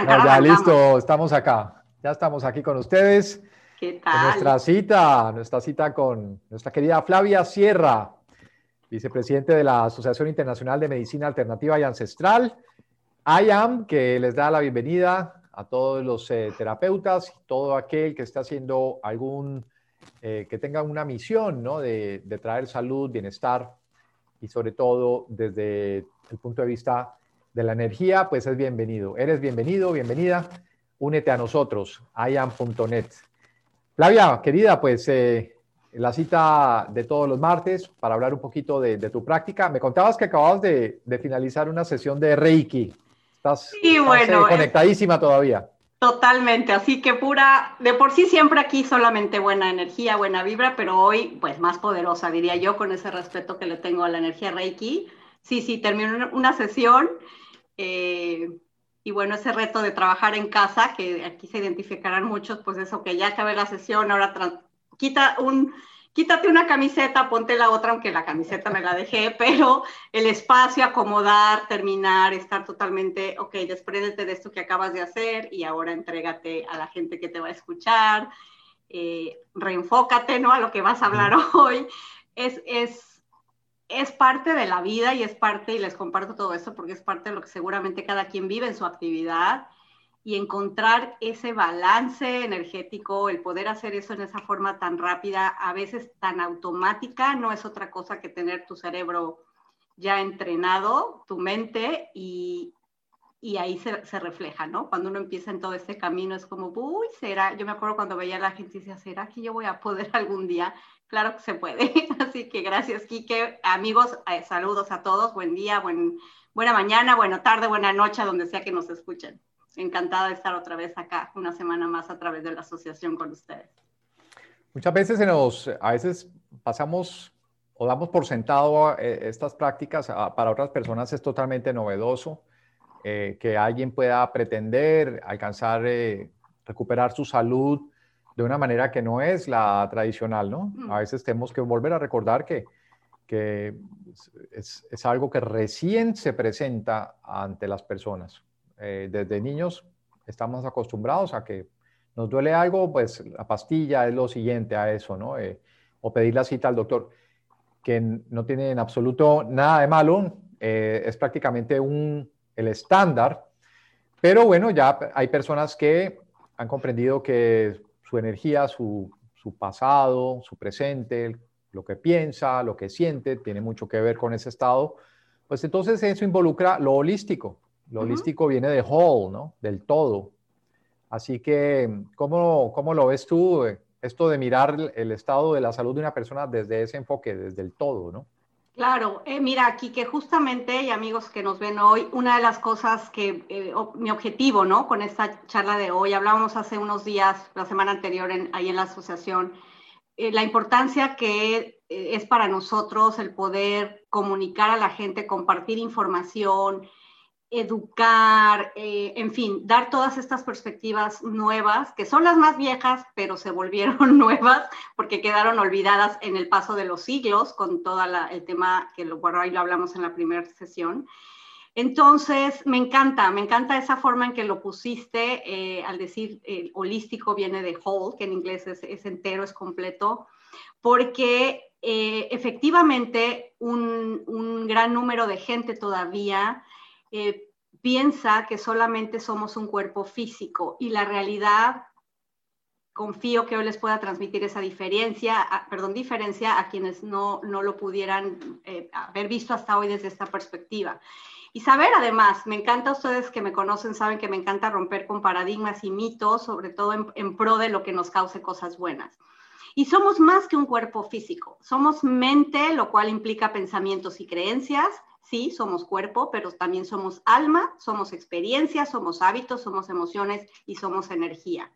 arrancar. ya listo, estamos acá. Ya estamos aquí con ustedes. ¿Qué tal? nuestra cita, nuestra cita con nuestra querida Flavia Sierra, vicepresidente de la Asociación Internacional de Medicina Alternativa y Ancestral, IAM, que les da la bienvenida a todos los eh, terapeutas y todo aquel que está haciendo algún, eh, que tenga una misión ¿no? de, de traer salud, bienestar y sobre todo desde el punto de vista de la energía, pues es bienvenido. Eres bienvenido, bienvenida. Únete a nosotros, iam.net. Flavia, querida, pues eh, la cita de todos los martes para hablar un poquito de, de tu práctica. Me contabas que acababas de, de, finalizar una sesión de Reiki. Estás, sí, bueno, estás eh, conectadísima todavía. Totalmente, así que pura, de por sí siempre aquí solamente buena energía, buena vibra, pero hoy pues más poderosa, diría yo, con ese respeto que le tengo a la energía Reiki. Sí, sí, terminó una sesión eh, y bueno, ese reto de trabajar en casa, que aquí se identificarán muchos, pues eso que ya acabé la sesión, ahora quita un, quítate una camiseta, ponte la otra, aunque la camiseta me la dejé, pero el espacio, acomodar, terminar, estar totalmente, ok, despréndete de esto que acabas de hacer y ahora entrégate a la gente que te va a escuchar, eh, reenfócate, ¿no? A lo que vas a hablar hoy. Es, es es parte de la vida y es parte, y les comparto todo esto porque es parte de lo que seguramente cada quien vive en su actividad y encontrar ese balance energético, el poder hacer eso en esa forma tan rápida, a veces tan automática, no es otra cosa que tener tu cerebro ya entrenado, tu mente, y, y ahí se, se, refleja, ¿no? Cuando uno empieza en todo este camino es como, uy, será, yo me acuerdo cuando veía a la gente y decía, ¿será que yo voy a poder algún día? Claro que se puede. Así que gracias, Quique. Amigos, eh, saludos a todos. Buen día, buen, buena mañana, buena tarde, buena noche, donde sea que nos escuchen. Encantada de estar otra vez acá, una semana más a través de la asociación con ustedes. Muchas veces se nos, a veces pasamos o damos por sentado eh, estas prácticas, para otras personas es totalmente novedoso eh, que alguien pueda pretender alcanzar, eh, recuperar su salud de una manera que no es la tradicional, ¿no? A veces tenemos que volver a recordar que, que es, es, algo que recién se presenta ante las personas. Eh, desde niños estamos acostumbrados a que nos duele algo, pues la pastilla es lo siguiente a eso, ¿no? Eh, o pedir la cita al doctor, que no tiene en absoluto nada de malo, eh, es prácticamente un, el estándar, pero bueno, ya hay personas que han comprendido que su energía, su, su pasado, su presente, lo que piensa, lo que siente, tiene mucho que ver con ese estado, pues entonces eso involucra lo holístico. Lo uh -huh. holístico viene de whole, ¿no? Del todo. Así que, ¿cómo, ¿cómo, lo ves tú, esto de mirar el estado de la salud de una persona desde ese enfoque, desde el todo, ¿no? Claro, eh, mira, aquí que justamente, y amigos que nos ven hoy, una de las cosas que eh, mi objetivo, ¿no? Con esta charla de hoy, hablábamos hace unos días, la semana anterior, en, ahí en la asociación, eh, la importancia que es para nosotros el poder comunicar a la gente, compartir información, educar, eh, en fin, dar todas estas perspectivas nuevas, que son las más viejas, pero se volvieron nuevas porque quedaron olvidadas en el paso de los siglos con todo el tema que lo, bueno, ahí lo hablamos en la primera sesión. Entonces, me encanta, me encanta esa forma en que lo pusiste, eh, al decir eh, holístico viene de whole, que en inglés es, entero, es completo, porque efectivamente un gran número de gente todavía eh, piensa que solamente somos un cuerpo físico y la realidad, confío que hoy les pueda transmitir esa diferencia, a, perdón, diferencia a quienes no, no lo pudieran eh, haber visto hasta hoy desde esta perspectiva. Y saber además, me encanta ustedes que me conocen, saben que me encanta romper con paradigmas y mitos, sobre todo en, en pro de lo que nos cause cosas buenas. Y somos más que un cuerpo físico, somos mente, lo cual implica pensamientos y creencias, sí, somos cuerpo, pero también somos alma, somos experiencias, somos hábitos, somos emociones y somos energía.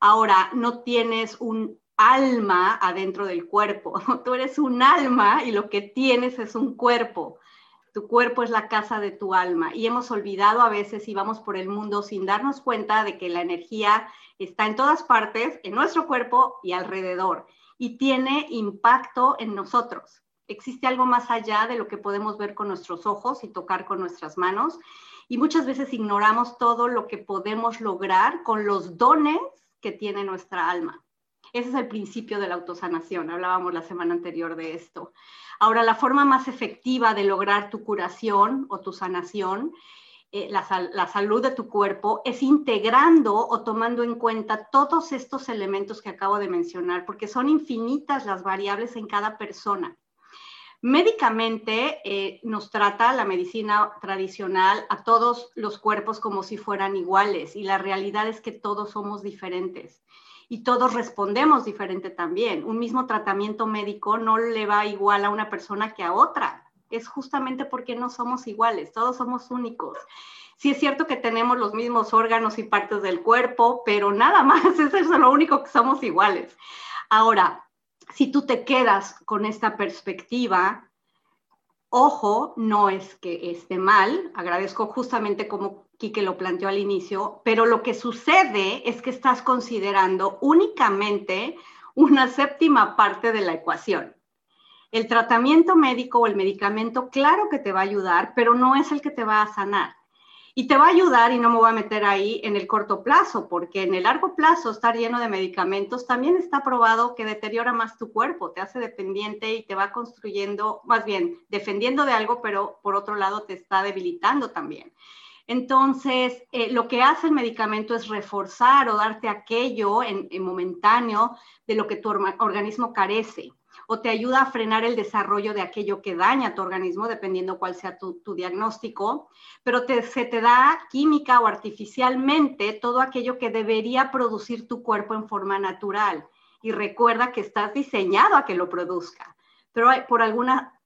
Ahora, no tienes un alma adentro del cuerpo, tú eres un alma y lo que tienes es un cuerpo. Tu cuerpo es la casa de tu alma y hemos olvidado a veces y vamos por el mundo sin darnos cuenta de que la energía está en todas partes, en nuestro cuerpo y alrededor y tiene impacto en nosotros existe algo más allá de lo que podemos ver con nuestros ojos y tocar con nuestras manos. y muchas veces ignoramos todo lo que podemos lograr con los dones que tiene nuestra alma. Ese es el principio de la autosanación. Hablábamos la semana anterior de esto. Ahora, la forma más efectiva de lograr tu curación o tu sanación, eh, la, la salud de tu cuerpo, es integrando o tomando en cuenta todos estos elementos que acabo de mencionar, porque son infinitas las variables en cada persona. Médicamente eh, nos trata la medicina tradicional a todos los cuerpos como si fueran iguales y la realidad es que todos somos diferentes y todos respondemos diferente también. Un mismo tratamiento médico no le va igual a una persona que a otra. Es justamente porque no somos iguales, todos somos únicos. Sí es cierto que tenemos los mismos órganos y partes del cuerpo, pero nada más, eso es lo único que somos iguales. Ahora, si tú te quedas con esta perspectiva, ojo, no es que esté mal, agradezco justamente como Quique lo planteó al inicio, pero lo que sucede es que estás considerando únicamente una séptima parte de la ecuación. El tratamiento médico o el medicamento, claro que te va a ayudar, pero no es el que te va a sanar. Y te va a ayudar, y no me voy a meter ahí en el corto plazo, porque en el largo plazo estar lleno de medicamentos también está probado que deteriora más tu cuerpo, te hace dependiente y te va construyendo, más bien, defendiendo de algo, pero por otro lado te está debilitando también. Entonces, eh, lo que hace el medicamento es reforzar o darte aquello en, en momentáneo de lo que tu organismo carece o te ayuda a frenar el desarrollo de aquello que daña tu organismo, dependiendo cuál sea tu, diagnóstico, pero se te da química o artificialmente todo aquello que debería producir tu cuerpo en forma natural. Y recuerda que estás diseñado a que lo produzca, pero por alguna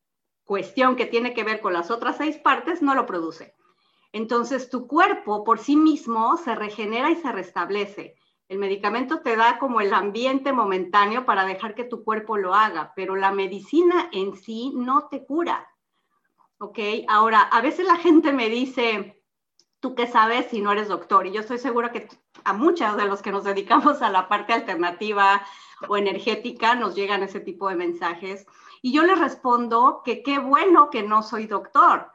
cuestión que tiene que ver con las otras seis partes, no lo produce. Entonces tu cuerpo por sí mismo se regenera y se restablece. El medicamento te da como el ambiente momentáneo para dejar que tu cuerpo lo haga, pero la medicina en sí no te cura. ¿Ok? Ahora, a veces la gente me dice, ¿tú qué sabes si no eres doctor? Y yo estoy segura que a muchos de los que nos dedicamos a la parte alternativa o energética nos llegan ese tipo de mensajes. Y yo les respondo que qué bueno que no soy doctor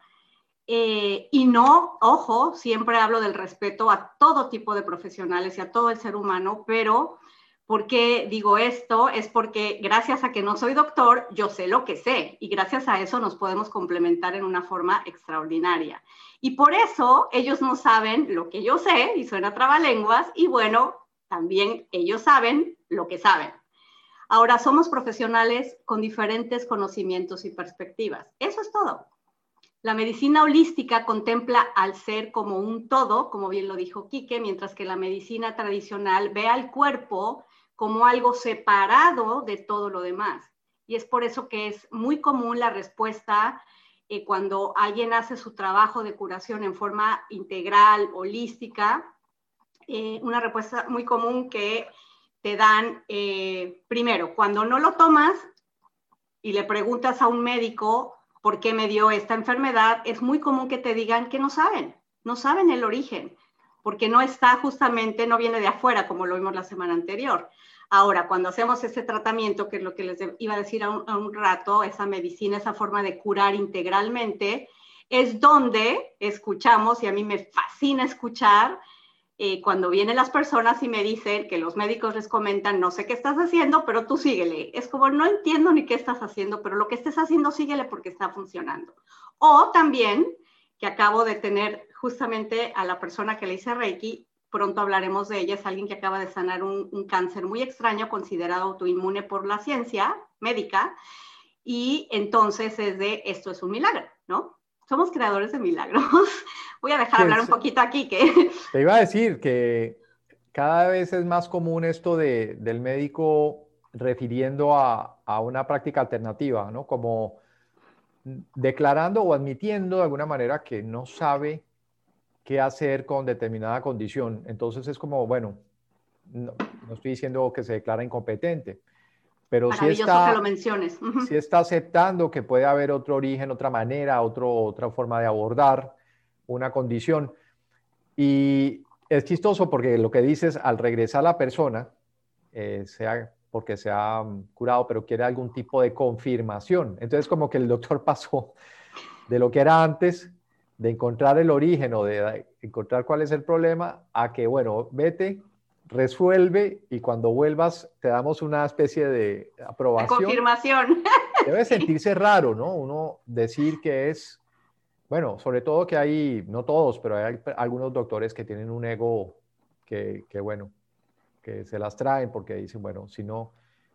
eh, y no, ojo, siempre hablo del respeto a todo tipo de profesionales y a todo el ser humano, pero ¿por qué digo esto? Es porque gracias a que no soy doctor, yo sé lo que sé y gracias a eso nos podemos complementar en una forma extraordinaria. Y por eso ellos no saben lo que yo sé y suena trabalenguas y bueno, también ellos saben lo que saben. Ahora somos profesionales con diferentes conocimientos y perspectivas. Eso es todo. La medicina holística contempla al ser como un todo, como bien lo dijo Quique, mientras que la medicina tradicional ve al cuerpo como algo separado de todo lo demás. Y es por eso que es muy común la respuesta eh, cuando alguien hace su trabajo de curación en forma integral, holística, eh, una respuesta muy común que te dan, eh, primero, cuando no lo tomas y le preguntas a un médico por qué me dio esta enfermedad, es muy común que te digan que no saben, no saben el origen, porque no está justamente, no viene de afuera, como lo vimos la semana anterior. Ahora, cuando hacemos ese tratamiento, que es lo que les iba a decir a un, rato, esa medicina, esa forma de curar integralmente, es donde escuchamos, y a mí me fascina escuchar, eh, cuando vienen las personas y me dicen que los médicos les comentan, no sé qué estás haciendo, pero tú síguele. Es como, no entiendo ni qué estás haciendo, pero lo que estés haciendo, síguele porque está funcionando. O también, que acabo de tener justamente a la persona que le hice Reiki, pronto hablaremos de ella, es alguien que acaba de sanar un, un cáncer muy extraño, considerado autoinmune por la ciencia médica, y entonces es de, esto es un milagro, ¿no? Somos creadores de milagros. Voy a dejar hablar un poquito aquí. Que... Te iba a decir que cada vez es más común esto de, del médico refiriendo a, a, una práctica alternativa, ¿no? Como declarando o admitiendo de alguna manera que no sabe qué hacer con determinada condición. Entonces es como, bueno, no, no estoy diciendo que se declara incompetente, pero si está, que lo menciones. si está aceptando que puede haber otro origen, otra manera, otro, otra forma de abordar una condición. Y es chistoso porque lo que dices, al regresar la persona, eh, sea porque se ha mm, curado, pero quiere algún tipo de confirmación. Entonces, como que el doctor pasó de lo que era antes de encontrar el origen o de encontrar cuál es el problema, a que, bueno, vete, resuelve y cuando vuelvas te damos una especie de aprobación. confirmación. Debe sentirse raro, ¿no? Uno decir que es, bueno, sobre todo que hay, no todos, pero hay algunos doctores que tienen un ego que, que bueno, que se las traen porque dicen, bueno, si no,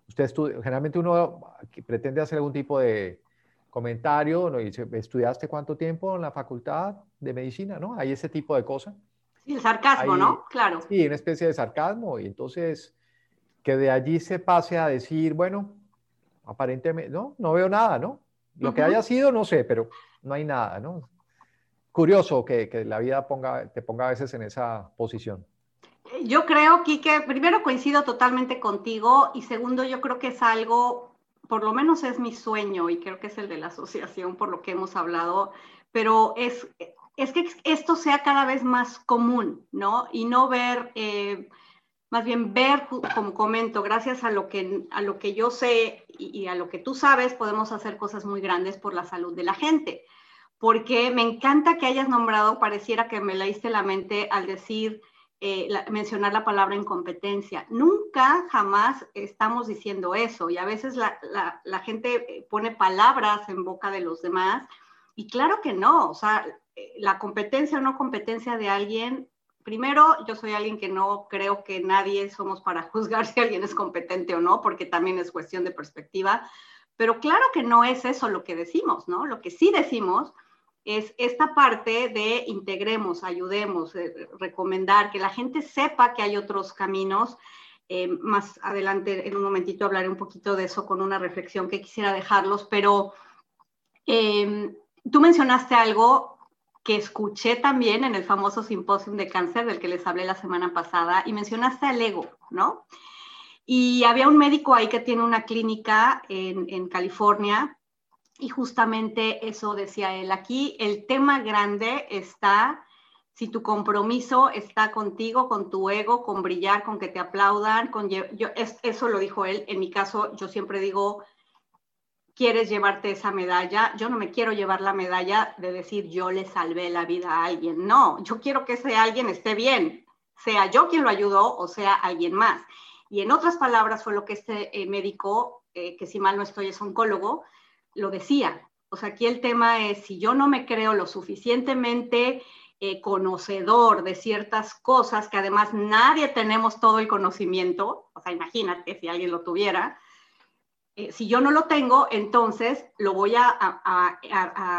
usted estudia, generalmente uno pretende hacer algún tipo de comentario, ¿no? dice, ¿estudiaste cuánto tiempo en la facultad de medicina? ¿No? Hay ese tipo de cosas. Sí, el sarcasmo, ¿no? Claro. Sí, una especie de sarcasmo. Y entonces, que de allí se pase a decir, bueno, aparentemente, no, no veo nada, ¿no? Lo que haya sido, no sé, pero no hay nada, ¿no? Curioso que, que la vida ponga, te ponga a veces en esa posición. Yo creo, Kike, primero coincido totalmente contigo y segundo, yo creo que es algo, por lo menos es mi sueño y creo que es el de la asociación por lo que hemos hablado, pero es, es que esto sea cada vez más común, ¿no? Y no ver, eh, más bien ver, como comento, gracias a lo que, a lo que yo sé y, a lo que tú sabes, podemos hacer cosas muy grandes por la salud de la gente. Porque me encanta que hayas nombrado, pareciera que me leíste la mente al decir, eh, mencionar la palabra incompetencia. Nunca, jamás estamos diciendo eso y a veces la, la, gente pone palabras en boca de los demás y claro que no, o sea, eh, la competencia o no competencia de alguien, primero yo soy alguien que no creo que nadie somos para juzgar si alguien es competente o no, porque también es cuestión de perspectiva, pero claro que no es eso lo que decimos, ¿no? Lo que sí decimos es esta parte de integremos, ayudemos, eh, recomendar, que la gente sepa que hay otros caminos. Eh, más adelante, en un momentito, hablaré un poquito de eso con una reflexión que quisiera dejarlos, pero tú mencionaste algo que escuché también en el famoso simposio de cáncer del que les hablé la semana pasada y mencionaste al ego, ¿no? Y había un médico ahí que tiene una clínica en, en California y justamente eso decía él. Aquí el tema grande está si tu compromiso está contigo, con tu ego, con brillar, con que te aplaudan, con yo, eso lo dijo él. En mi caso, yo siempre digo, quieres llevarte esa medalla. Yo no me quiero llevar la medalla de decir yo le salvé la vida a alguien. No, yo quiero que ese alguien esté bien, sea yo quien lo ayudó o sea alguien más. Y en otras palabras fue lo que este eh, médico, eh, que si mal no estoy es oncólogo, lo decía. O sea, aquí el tema es, si yo no me creo lo suficientemente eh, conocedor de ciertas cosas, que además nadie tenemos todo el conocimiento, o sea, imagínate si alguien lo tuviera, eh, si yo no lo tengo, entonces lo voy a,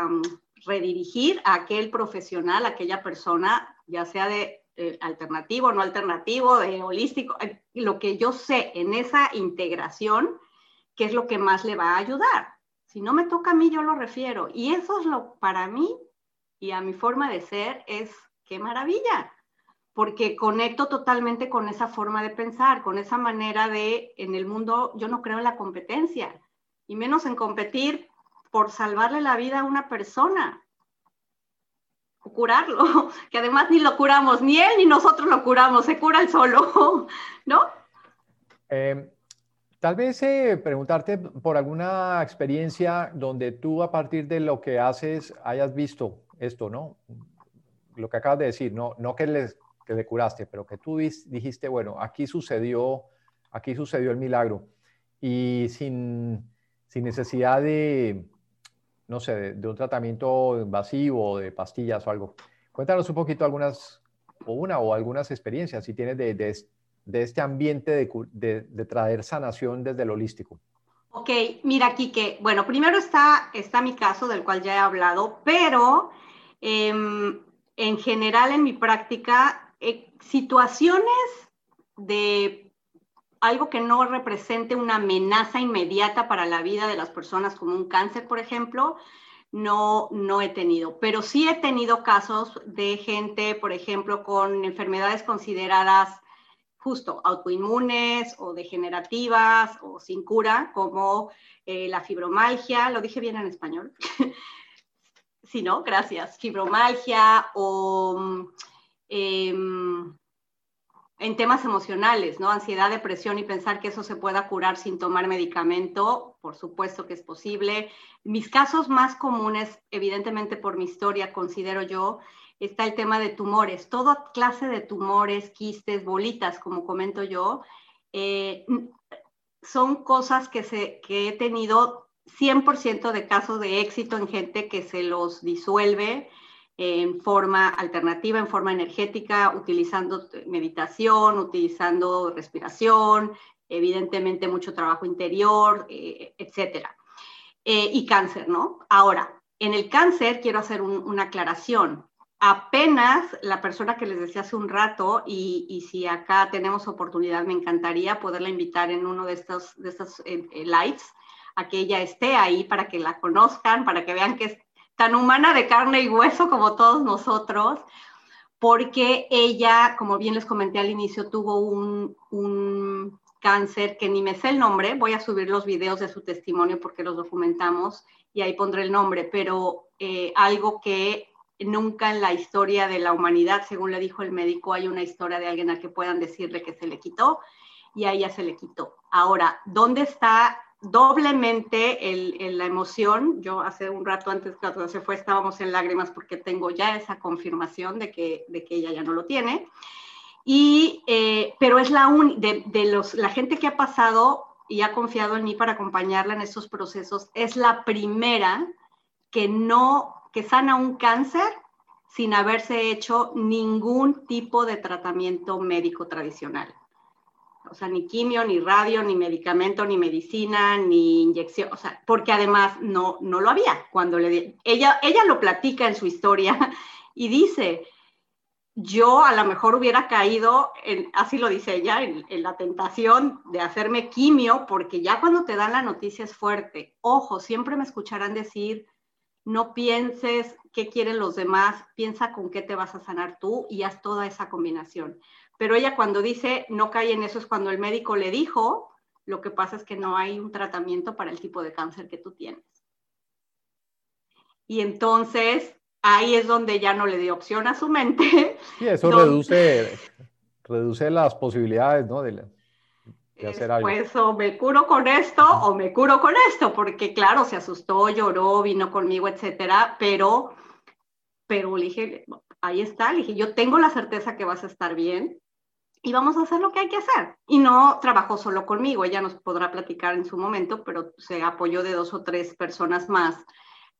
mm, redirigir a aquel profesional, a aquella persona, ya sea de eh, alternativo, no alternativo, holístico, lo que yo sé en esa integración, que es lo que más le va a ayudar. Si no me toca a mí, yo lo refiero. Y eso es lo, para mí y a mi forma de ser, es qué maravilla, porque conecto totalmente con esa forma de pensar, con esa manera de, en el mundo, yo no creo en la competencia, y menos en competir por salvarle la vida a una persona, o curarlo, que además ni lo curamos, ni él ni nosotros lo curamos, se cura el solo, ¿no? Eh, Tal vez eh, preguntarte por alguna experiencia donde tú a partir de lo que haces hayas visto esto, ¿no? Lo que acabas de decir, no, no que, les, que le curaste, pero que tú dijiste, bueno, aquí sucedió, aquí sucedió el milagro y sin, sin necesidad de, no sé, de, un tratamiento invasivo, de pastillas o algo. Cuéntanos un poquito algunas, o una o algunas experiencias, si tienes de, de, de este ambiente de, traer sanación desde el holístico? Ok, mira, Kike, bueno, primero está, está mi caso del cual ya he hablado, pero em, en general en mi práctica, eh, situaciones de algo que no represente una amenaza inmediata para la vida de las personas, como un cáncer, por ejemplo, no, no he tenido. Pero sí he tenido casos de gente, por ejemplo, con enfermedades consideradas justo autoinmunes o degenerativas o sin cura, como eh, la fibromalgia, lo dije bien en español. sí, ¿no? Gracias. Fibromalgia o em, en temas emocionales, ¿no? Ansiedad, depresión y pensar que eso se pueda curar sin tomar medicamento, por supuesto que es posible. Mis casos más comunes, evidentemente por mi historia, considero yo, está el tema de tumores. Toda clase de tumores, quistes, bolitas, como comento yo, eh, son cosas que, se, que he tenido 100% de casos de éxito en gente que se los disuelve en forma alternativa, en forma energética, utilizando meditación, utilizando respiración, evidentemente mucho trabajo interior, eh, etcétera. Eh, y cáncer, ¿no? Ahora, en el cáncer quiero hacer una aclaración. Apenas la persona que les decía hace un rato, y, si acá tenemos oportunidad, me encantaría poderla invitar en uno de estos, de estos eh, lives, a que ella esté ahí para que la conozcan, para que vean que es tan humana de carne y hueso como todos nosotros, porque ella, como bien les comenté al inicio, tuvo un, cáncer que ni me sé el nombre, voy a subir los videos de su testimonio porque los documentamos y ahí pondré el nombre, pero eh, algo que nunca en la historia de la humanidad, según le dijo el médico, hay una historia de alguien a que puedan decirle que se le quitó y a ella se le quitó. Ahora, ¿dónde está doblemente el, la emoción. Yo hace un rato antes cuando se fue estábamos en lágrimas porque tengo ya esa confirmación de que, de que ella ya no lo tiene. Y, eh, pero es la de, de, los, la gente que ha pasado y ha confiado en mí para acompañarla en estos procesos, es la primera que no, que sana un cáncer sin haberse hecho ningún tipo de tratamiento médico tradicional o sea, ni quimio, ni radio, ni medicamento, ni medicina, ni inyección, o sea, porque además no, no lo había cuando le di. Ella, ella lo platica en su historia y dice, yo a lo mejor hubiera caído, en, así lo dice ella, en, en, la tentación de hacerme quimio, porque ya cuando te dan la noticia es fuerte. Ojo, siempre me escucharán decir, no pienses qué quieren los demás, piensa con qué te vas a sanar tú y haz toda esa combinación. Pero ella cuando dice no cae en eso es cuando el médico le dijo, lo que pasa es que no hay un tratamiento para el tipo de cáncer que tú tienes. Y entonces ahí es donde ya no le dio opción a su mente. Sí, eso reduce, reduce las posibilidades, ¿no? De, hacer algo. Pues o me curo con esto o me curo con esto, porque claro, se asustó, lloró, vino conmigo, etcétera, pero, pero le dije, ahí está, le dije, yo tengo la certeza que vas a estar bien, y vamos a hacer lo que hay que hacer. Y no trabajó solo conmigo, ella nos podrá platicar en su momento, pero se apoyó de dos o tres personas más,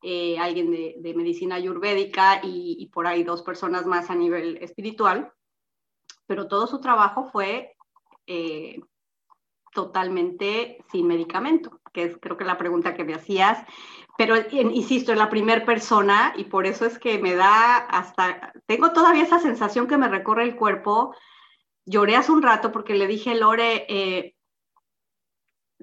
eh, alguien de, medicina ayurvédica y, por ahí dos personas más a nivel espiritual, pero todo su trabajo fue eh, totalmente sin medicamento, que es creo que la pregunta que me hacías, pero insisto, es la primera persona y por eso es que me da hasta, tengo todavía esa sensación que me recorre el cuerpo lloré hace un rato porque le dije, Lore, eh,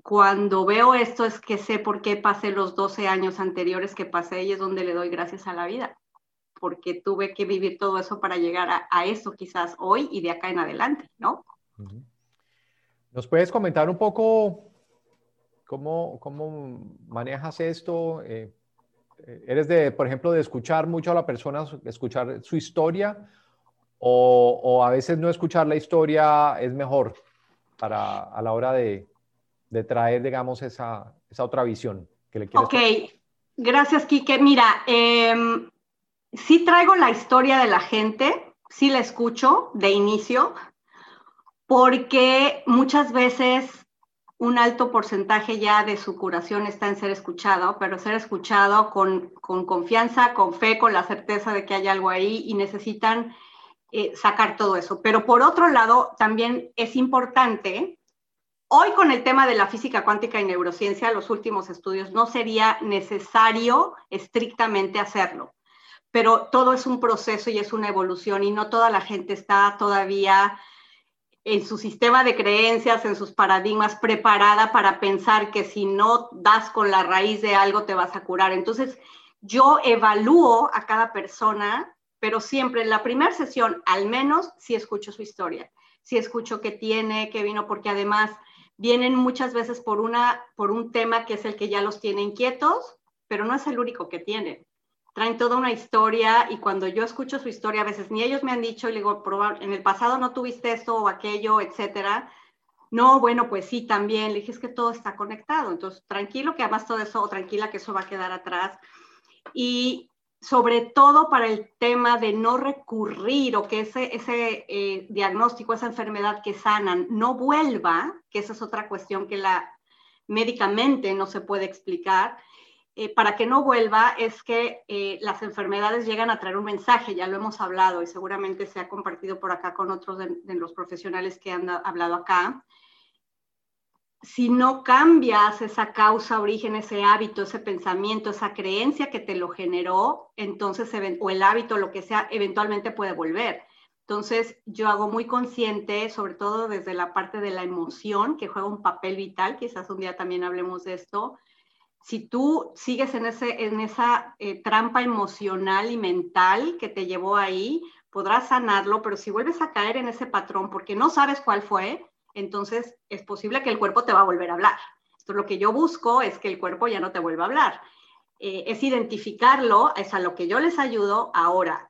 cuando veo esto es que sé por qué pasé los 12 años anteriores que pasé y es donde le doy gracias a la vida, porque tuve que vivir todo eso para llegar a, eso quizás hoy y de acá en adelante, ¿no? ¿Nos puedes comentar un poco cómo, cómo manejas esto? Eh, ¿Eres de, por ejemplo, de escuchar mucho a la persona, escuchar su historia? O, a veces no escuchar la historia es mejor para a la hora de, traer, digamos, esa, otra visión que le quieres. Ok, gracias, Kike. Mira, eh, sí traigo la historia de la gente, sí la escucho de inicio, porque muchas veces un alto porcentaje ya de su curación está en ser escuchado, pero ser escuchado con, con confianza, con fe, con la certeza de que hay algo ahí y necesitan eh, sacar todo eso. Pero por otro lado, también es importante, hoy con el tema de la física cuántica y neurociencia, los últimos estudios, no sería necesario estrictamente hacerlo, pero todo es un proceso y es una evolución y no toda la gente está todavía en su sistema de creencias, en sus paradigmas, preparada para pensar que si no das con la raíz de algo te vas a curar. Entonces, yo evalúo a cada persona pero siempre en la primera sesión, al menos, sí escucho su historia, sí escucho qué tiene, qué vino, porque además vienen muchas veces por, una, por un tema que es el que ya los tiene inquietos, pero no es el único que tienen. traen toda una historia y cuando yo escucho su historia, a veces ni ellos me han dicho y le digo, en el pasado no tuviste esto o aquello, etcétera. No, bueno, pues sí, también. Le dije, es que todo está conectado. Entonces, tranquilo que además todo eso, o tranquila que eso va a quedar atrás. Y sobre todo para el tema de no recurrir o que ese, ese eh, diagnóstico, esa enfermedad que sanan no vuelva, que esa es otra cuestión que la médicamente no se puede explicar, eh, para que no vuelva es que eh, las enfermedades llegan a traer un mensaje, ya lo hemos hablado y seguramente se ha compartido por acá con otros de, de los profesionales que han hablado acá, si no cambias esa causa, origen, ese hábito, ese pensamiento, esa creencia que te lo generó, entonces, o el hábito, lo que sea, eventualmente puede volver. Entonces, yo hago muy consciente, sobre todo desde la parte de la emoción, que juega un papel vital, quizás un día también hablemos de esto. Si tú sigues en, ese, en esa eh, trampa emocional y mental que te llevó ahí, podrás sanarlo, pero si vuelves a caer en ese patrón porque no sabes cuál fue, entonces es posible que el cuerpo te va a volver a hablar. Entonces lo que yo busco es que el cuerpo ya no te vuelva a hablar. Eh, es identificarlo, es a lo que yo les ayudo. Ahora,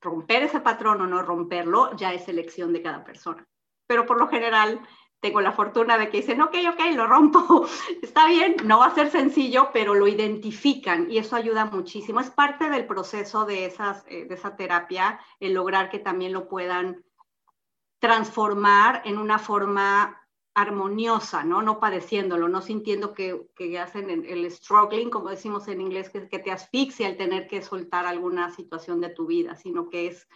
romper ese patrón o no romperlo ya es elección de cada persona. Pero por lo general tengo la fortuna de que dicen, ok, ok, lo rompo, está bien, no va a ser sencillo, pero lo identifican y eso ayuda muchísimo. Es parte del proceso de, eh, de esa terapia, el lograr que también lo puedan transformar en una forma armoniosa, ¿no? No padeciéndolo, no sintiendo que, que hacen el, struggling, como decimos en inglés, que, que te asfixia el tener que soltar alguna situación de tu vida, sino que es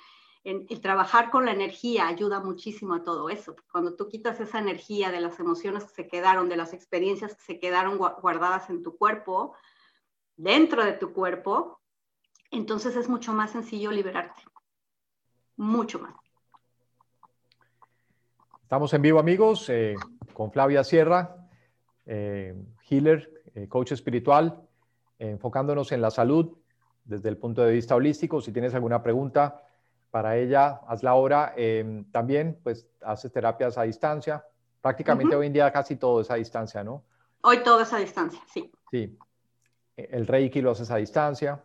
el trabajar con la energía ayuda muchísimo a todo eso. Cuando tú quitas esa energía de las emociones que se quedaron, de las experiencias que se quedaron guardadas en tu cuerpo, dentro de tu cuerpo, entonces es mucho más sencillo liberarte. Mucho más. Estamos en vivo, amigos, eh, con Flavia Sierra, eh, healer, eh, coach espiritual, enfocándonos en la salud desde el punto de vista holístico. Si tienes alguna pregunta para ella, hazla ahora. también, pues, haces terapias a distancia. Prácticamente hoy en día casi todo es a distancia, ¿no? Hoy todo es a distancia, sí. Sí. El Reiki lo haces a distancia.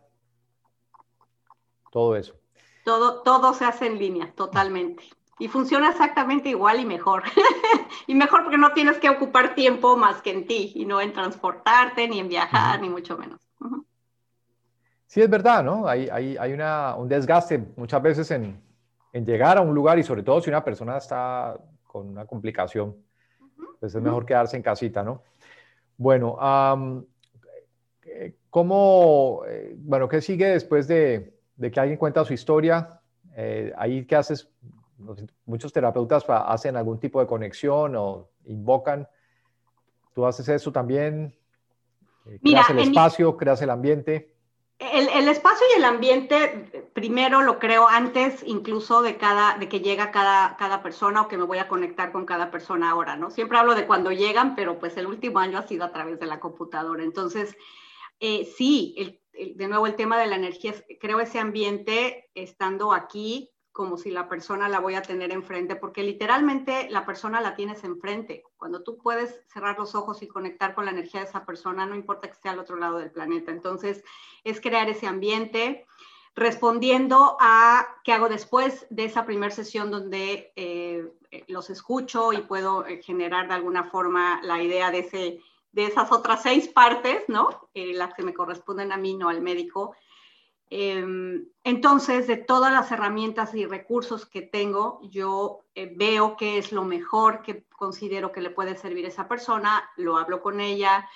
Todo eso. Todo, todo se hace en línea, totalmente y funciona exactamente igual y mejor. y mejor porque no tienes que ocupar tiempo más que en ti y no en transportarte, ni en viajar, ni mucho menos. Sí, es verdad, ¿no? Hay, hay, hay una, un desgaste muchas veces en, en, llegar a un lugar y sobre todo si una persona está con una complicación, pues es mejor quedarse en casita, ¿no? Bueno, ¿cómo, eh, bueno, qué sigue después de, de, que alguien cuenta su historia? Eh, ahí, ¿qué haces? Muchos terapeutas hacen algún tipo de conexión o invocan. ¿Tú haces eso también? Eh, ¿Creas el espacio, creas el ambiente? El, espacio y el ambiente, primero lo creo antes incluso de, cada, de que llega cada, cada persona o que me voy a conectar con cada persona ahora, ¿no? Siempre hablo de cuando llegan, pero pues el último año ha sido a través de la computadora. Entonces, eh, sí, de nuevo el tema de la energía, creo ese ambiente estando aquí como si la persona la voy a tener enfrente, porque literalmente la persona la tienes enfrente. Cuando tú puedes cerrar los ojos y conectar con la energía de esa persona, no importa que esté al otro lado del planeta. Entonces, es crear ese ambiente respondiendo a qué hago después de esa primera sesión donde eh, los escucho y puedo eh, generar de alguna forma la idea de, ese, de esas otras seis partes, ¿no? Eh, las que me corresponden a mí, no al médico entonces, de todas las herramientas y recursos que tengo, yo eh, veo qué es lo mejor que considero que le puede servir a esa persona, lo hablo con ella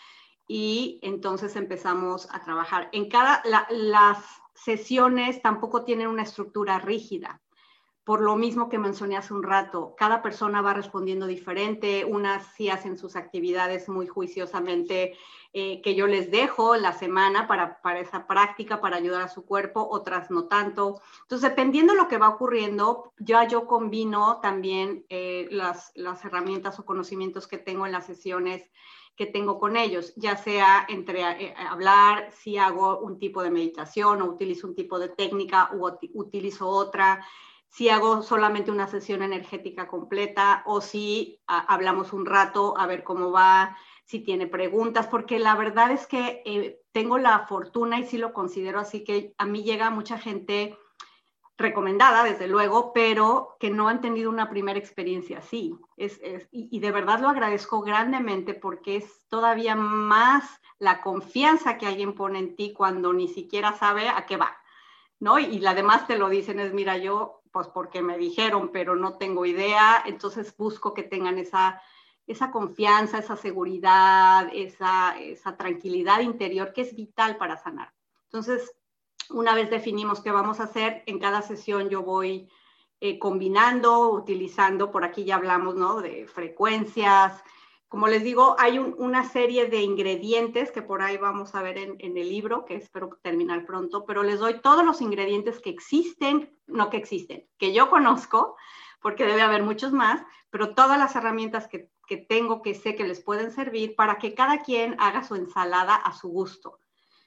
y entonces empezamos a trabajar. En cada, las sesiones tampoco tienen una estructura rígida por lo mismo que mencioné hace un rato, cada persona va respondiendo diferente, unas sí hacen sus actividades muy juiciosamente eh, que yo les dejo la semana para, para, esa práctica, para ayudar a su cuerpo, otras no tanto. Entonces, dependiendo de lo que va ocurriendo, ya yo combino también eh, las, las herramientas o conocimientos que tengo en las sesiones que tengo con ellos, ya sea entre eh, hablar, si hago un tipo de meditación o utilizo un tipo de técnica u utilizo otra si hago solamente una sesión energética completa o si hablamos un rato a ver cómo va, si tiene preguntas, porque la verdad es que eh, tengo la fortuna y sí lo considero así que a mí llega mucha gente recomendada, desde luego, pero que no han tenido una primera experiencia así. Es, y, de verdad lo agradezco grandemente porque es todavía más la confianza que alguien pone en ti cuando ni siquiera sabe a qué va, ¿no? Y, y además te lo dicen es, mira, yo, pues porque me dijeron, pero no tengo idea, entonces busco que tengan esa, esa confianza, esa seguridad, esa, esa tranquilidad interior que es vital para sanar. Entonces, una vez definimos qué vamos a hacer, en cada sesión yo voy eh, combinando, utilizando, por aquí ya hablamos, ¿no? De frecuencias. Como les digo, hay una serie de ingredientes que por ahí vamos a ver en, en, el libro, que espero terminar pronto, pero les doy todos los ingredientes que existen, no que existen, que yo conozco, porque debe haber muchos más, pero todas las herramientas que, que tengo que sé que les pueden servir para que cada quien haga su ensalada a su gusto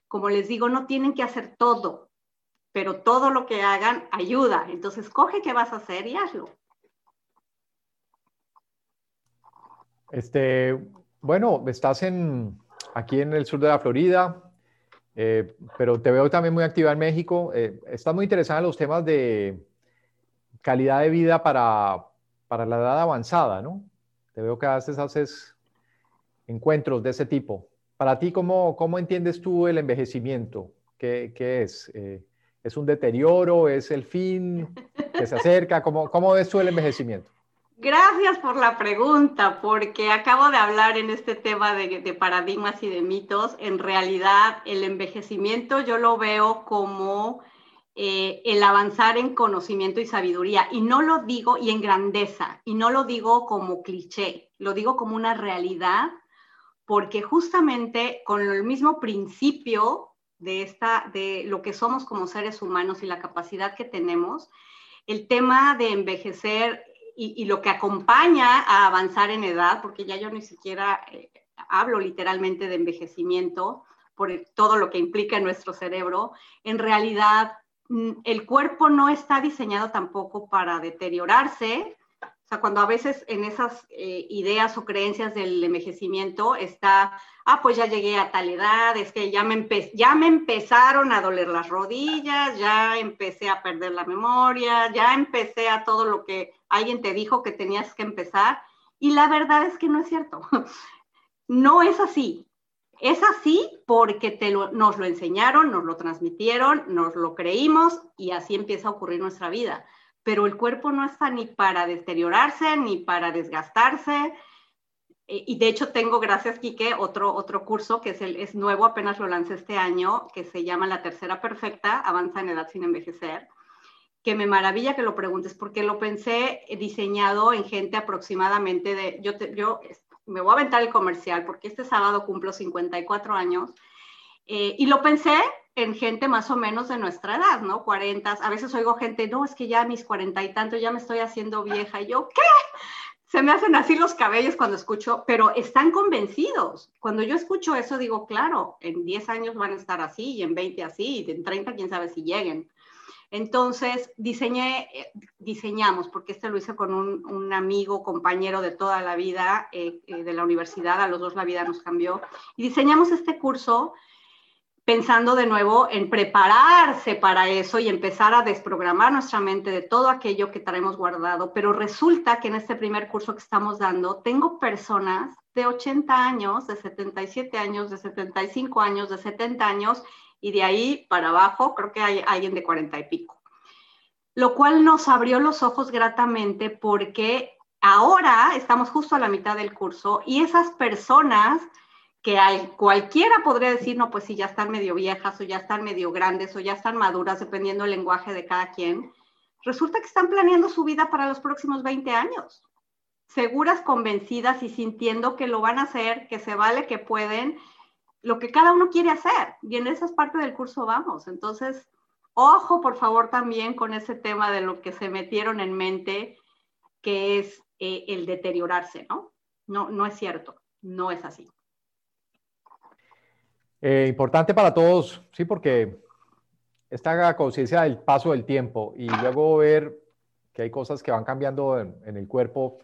como les digo, no tienen que hacer todo, pero todo lo que hagan ayuda. Entonces, coge qué vas a hacer y hazlo. Este, bueno, estás en, aquí en el sur de la Florida, eh, pero te veo también muy activa en México. Eh, estás muy interesada en los temas de calidad de vida para, para la edad avanzada, ¿no? Te veo que a haces encuentros de ese tipo. Para ti, ¿cómo, cómo entiendes tú el envejecimiento? ¿Qué, qué es? Eh, ¿Es un deterioro? ¿Es el fin que se acerca? ¿Cómo, ¿Cómo ves tú el envejecimiento? Gracias por la pregunta, porque acabo de hablar en este tema de, paradigmas y de mitos. En realidad, el envejecimiento yo lo veo como eh, el avanzar en conocimiento y sabiduría. Y no lo digo, y en grandeza, y no lo digo como cliché, lo digo como una realidad porque justamente con el mismo principio de, esta, de lo que somos como seres humanos y la capacidad que tenemos, el tema de envejecer y, lo que acompaña a avanzar en edad, porque ya yo ni siquiera eh, hablo literalmente de envejecimiento por todo lo que implica en nuestro cerebro, en realidad mm, el cuerpo no está diseñado tampoco para deteriorarse, o sea, cuando a veces en esas eh, ideas o creencias del envejecimiento está, ah, pues ya llegué a tal edad, es que ya me, ya me empezaron a doler las rodillas, ya empecé a perder la memoria, ya empecé a todo lo que alguien te dijo que tenías que empezar. Y la verdad es que no es cierto. No es así. Es así porque te nos lo enseñaron, nos lo transmitieron, nos lo creímos y así empieza a ocurrir nuestra vida pero el cuerpo no está ni para deteriorarse ni para desgastarse. E, y de hecho tengo, gracias Quique, otro, otro curso que es, el, es nuevo, apenas lo lancé este año, que se llama La Tercera Perfecta, Avanza en Edad sin Envejecer, que me maravilla que lo preguntes, porque lo pensé diseñado en gente aproximadamente de, yo, yo me voy a aventar el comercial, porque este sábado cumplo 54 años, eh, y lo pensé en gente más o menos de nuestra edad, ¿no? 40, a veces oigo gente, no, es que ya mis cuarenta y tanto ya me estoy haciendo vieja. Y yo, ¿qué? Se me hacen así los cabellos cuando escucho, pero están convencidos. Cuando yo escucho eso, digo, claro, en 10 años van a estar así, y en 20 así, y en 30 quién sabe si lleguen. Entonces, eh, diseñamos, porque este lo hice con un, un amigo, compañero de toda la vida eh, eh, de la universidad, a los dos la vida nos cambió, y diseñamos este curso pensando de nuevo en prepararse para eso y empezar a desprogramar nuestra mente de todo aquello que traemos guardado. Pero resulta que en este primer curso que estamos dando, tengo personas de 80 años, de 77 años, de 75 años, de 70 años y de ahí para abajo creo que hay alguien de 40 y pico. Lo cual nos abrió los ojos gratamente porque ahora estamos justo a la mitad del curso y esas personas que hay, cualquiera podría decir, no, pues sí, ya están medio viejas o ya están medio grandes o ya están maduras, dependiendo del lenguaje de cada quien, resulta que están planeando su vida para los próximos 20 años, seguras, convencidas y sintiendo que lo van a hacer, que se vale, que pueden, lo que cada uno quiere hacer. Y en esa parte del curso vamos. Entonces, ojo, por favor, también con ese tema de lo que se metieron en mente, que es eh, el deteriorarse, ¿no? No, no es cierto, no es así. Eh, importante para todos, sí, porque esta conciencia del paso del tiempo y luego ver que hay cosas que van cambiando en, el cuerpo,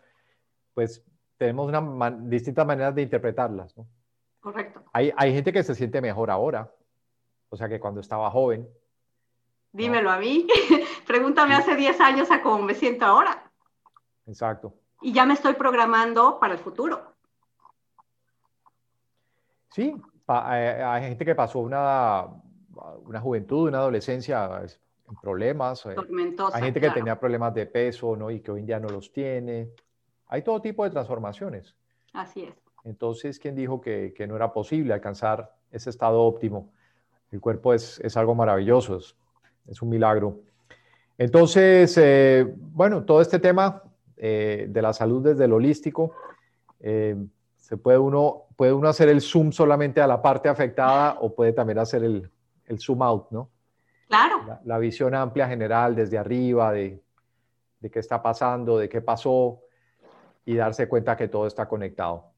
pues tenemos una distintas maneras de interpretarlas, ¿no? Correcto. Hay, hay gente que se siente mejor ahora, o sea que cuando estaba joven. Dímelo a mí. Pregúntame hace 10 años a cómo me siento ahora. Exacto. Y ya me estoy programando para el futuro. Sí, eh, hay gente que pasó una, una juventud, una adolescencia en problemas. Eh, hay gente que tenía problemas de peso ¿no? y que hoy en día no los tiene. Hay todo tipo de transformaciones. Así es. Entonces, ¿quién dijo que, que no era posible alcanzar ese estado óptimo? El cuerpo es, es algo maravilloso, es, es, un milagro. Entonces, eh, bueno, todo este tema de la salud desde el holístico, se puede uno, puede uno hacer el zoom solamente a la parte afectada o puede también hacer el, el zoom out, ¿no? Claro. La, visión amplia general desde arriba de, de, qué está pasando, de qué pasó y darse cuenta que todo está conectado.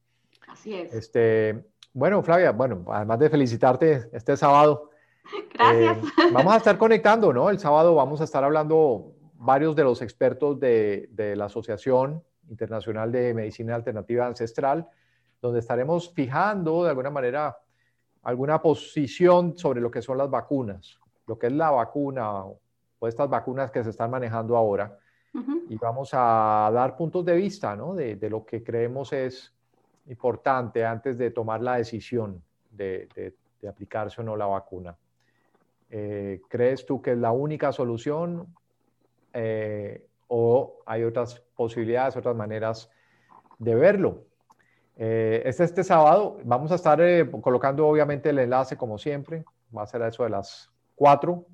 Así es. Este, bueno, Flavia, bueno, además de felicitarte este sábado. Gracias. Eh, vamos a estar conectando, ¿no? El sábado vamos a estar hablando varios de los expertos de, de la Asociación Internacional de Medicina Alternativa Ancestral donde estaremos fijando de alguna manera alguna posición sobre lo que son las vacunas, lo que es la vacuna o estas vacunas que se están manejando ahora. Y vamos a dar puntos de vista ¿no? de, lo que creemos es importante antes de tomar la decisión de, aplicarse o no la vacuna. Eh, ¿Crees tú que es la única solución eh, o hay otras posibilidades, otras maneras de verlo? Eh, este, este sábado vamos a estar eh, colocando obviamente el enlace como siempre. Va a ser a eso de las 4,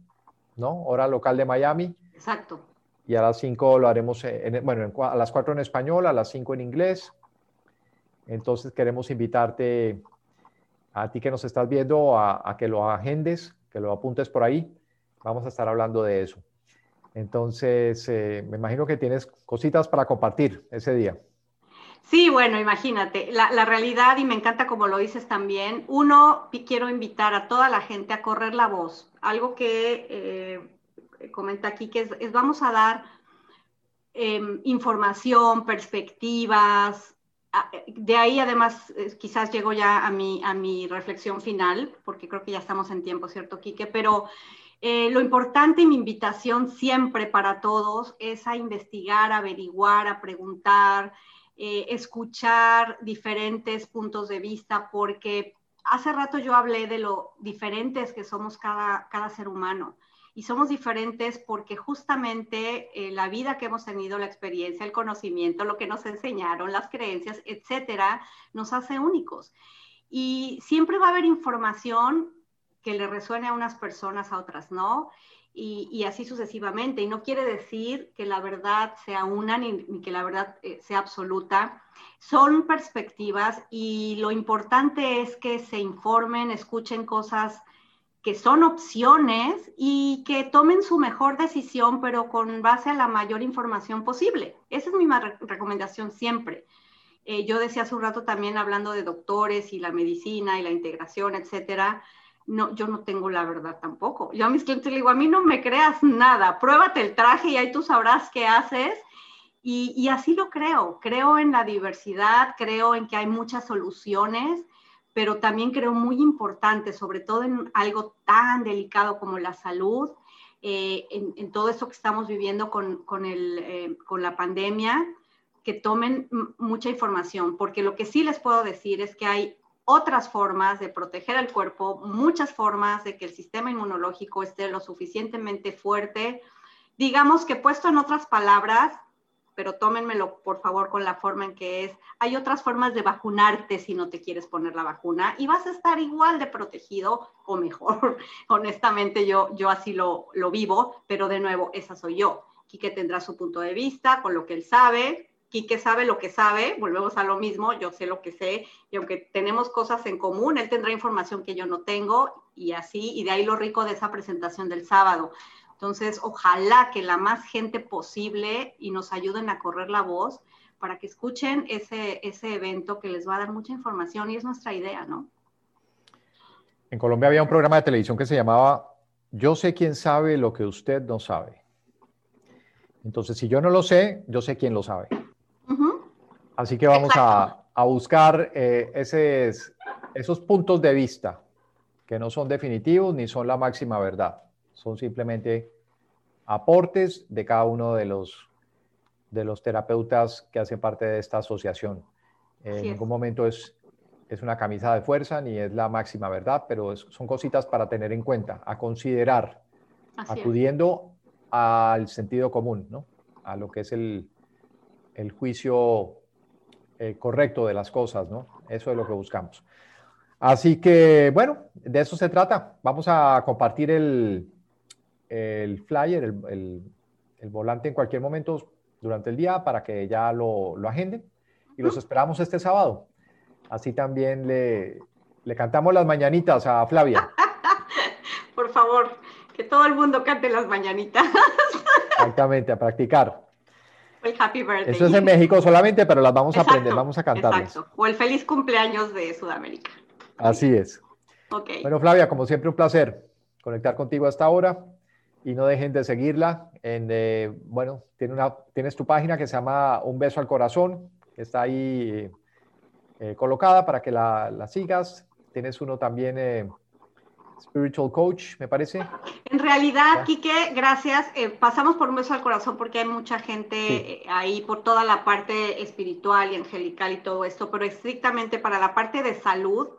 ¿no? Hora local de Miami. Exacto. Y a las 5 lo haremos, en, bueno, a las 4 en español, a las 5 en inglés. Entonces queremos invitarte a ti que nos estás viendo a, que lo agendes, que lo apuntes por ahí. Vamos a estar hablando de eso. Entonces, eh, me imagino que tienes cositas para compartir ese día. Sí, bueno, imagínate, la, realidad, y me encanta como lo dices también, uno, quiero invitar a toda la gente a correr la voz. Algo que eh, comenta aquí, que es, vamos a dar em, información, perspectivas. De ahí además quizás llego ya a mi, a mi reflexión final, porque creo que ya estamos en tiempo, ¿cierto, Quique? Pero eh, lo importante y mi invitación siempre para todos es a investigar, averiguar, a preguntar, eh, escuchar diferentes puntos de vista, porque hace rato yo hablé de lo diferentes que somos cada, cada ser humano. Y somos diferentes porque justamente eh, la vida que hemos tenido, la experiencia, el conocimiento, lo que nos enseñaron, las creencias, etcétera, nos hace únicos. Y siempre va a haber información que le resuene a unas personas, a otras no y, así sucesivamente. Y no quiere decir que la verdad sea una ni, que la verdad eh, sea absoluta. Son perspectivas y lo importante es que se informen, escuchen cosas que son opciones y que tomen su mejor decisión, pero con base a la mayor información posible. Esa es mi recomendación siempre. Eh, yo decía hace un rato también hablando de doctores y la medicina y la integración, etcétera no, yo no tengo la verdad tampoco. Yo a mis clientes les digo, a mí no me creas nada, pruébate el traje y ahí tú sabrás qué haces. Y, así lo creo, creo en la diversidad, creo en que hay muchas soluciones, pero también creo muy importante, sobre todo en algo tan delicado como la salud, eh, en, todo esto que estamos viviendo con, con, el, eh, con la pandemia, que tomen mucha información, porque lo que sí les puedo decir es que hay otras formas de proteger al cuerpo, muchas formas de que el sistema inmunológico esté lo suficientemente fuerte. Digamos que puesto en otras palabras, pero tómenmelo por favor con la forma en que es, hay otras formas de vacunarte si no te quieres poner la vacuna y vas a estar igual de protegido o mejor. Honestamente yo, yo así lo, lo vivo, pero de nuevo, esa soy yo. Quique tendrá su punto de vista con lo que él sabe, Quique sabe lo que sabe, volvemos a lo mismo, yo sé lo que sé, y aunque tenemos cosas en común, él tendrá información que yo no tengo, y así, y de ahí lo rico de esa presentación del sábado. Entonces, ojalá que la más gente posible y nos ayuden a correr la voz para que escuchen ese, ese evento que les va a dar mucha información y es nuestra idea, ¿no? En Colombia había un programa de televisión que se llamaba Yo sé quién sabe lo que usted no sabe. Entonces, si yo no lo sé, yo sé quién lo sabe. Así que vamos a, buscar eh, esos puntos de vista que no son definitivos ni son la máxima verdad. Son simplemente aportes de cada uno de los, de los terapeutas que hacen parte de esta asociación. en ningún momento es, es una camisa de fuerza ni es la máxima verdad, pero son cositas para tener en cuenta, a considerar, acudiendo al sentido común, ¿no? a lo que es el, el juicio eh, correcto de las cosas, ¿no? Eso es lo que buscamos. Así que, bueno, de eso se trata. Vamos a compartir el, el flyer, el, el, volante en cualquier momento durante el día para que ya lo, lo agenden y los esperamos este sábado. Así también le, le cantamos las mañanitas a Flavia. Por favor, que todo el mundo cante las mañanitas. Exactamente, a practicar. El happy birthday. Eso es en México solamente, pero las vamos a aprender, vamos a cantarlas. Exacto. O el feliz cumpleaños de Sudamérica. Así es. Okay. Bueno, Flavia, como siempre, un placer conectar contigo hasta ahora y no dejen de seguirla. En, eh, bueno, tiene una, tienes tu página que se llama Un Beso al Corazón, que está ahí eh, colocada para que la, la, sigas. Tienes uno también, eh, Spiritual Coach, me parece. En realidad, Quique, gracias. pasamos por Un Beso al Corazón porque hay mucha gente ahí por toda la parte espiritual y angelical y todo esto, pero estrictamente para la parte de salud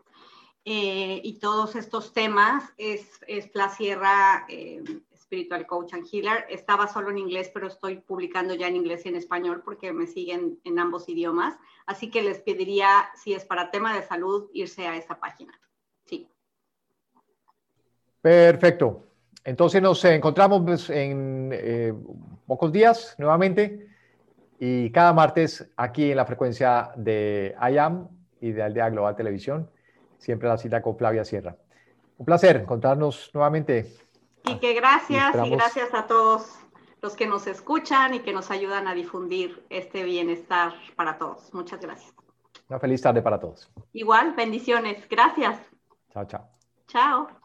eh, y todos estos temas es, es la Sierra eh, Spiritual Coach and Healer. Estaba solo en inglés, pero estoy publicando ya en inglés y en español porque me siguen en ambos idiomas. Así que les pediría, si es para tema de salud, irse a esa página. Sí. Perfecto. Entonces nos encontramos pues, en eh, pocos días nuevamente y cada martes aquí en la frecuencia de IAM y de Aldea Global Televisión siempre la cita con Flavia Sierra. Un placer encontrarnos nuevamente. Y que gracias y, gracias a todos los que nos escuchan y que nos ayudan a difundir este bienestar para todos. Muchas gracias. Una feliz tarde para todos. Igual, bendiciones. Gracias. Chao, chao. Chao.